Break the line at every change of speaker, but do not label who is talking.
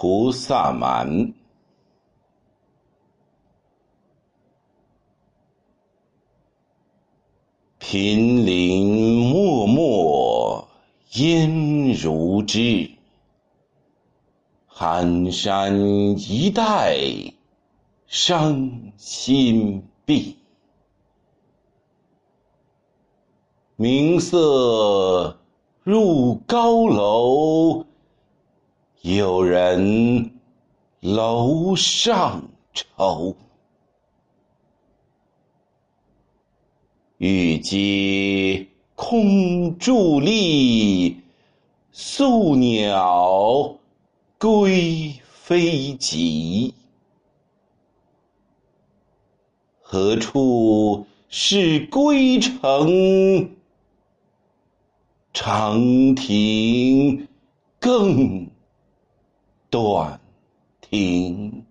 菩萨蛮。平林漠漠烟如织，寒山一带伤心碧。明色入高楼，有人楼上愁。玉阶空伫立，宿鸟归飞急。何处是归程？长亭更断亭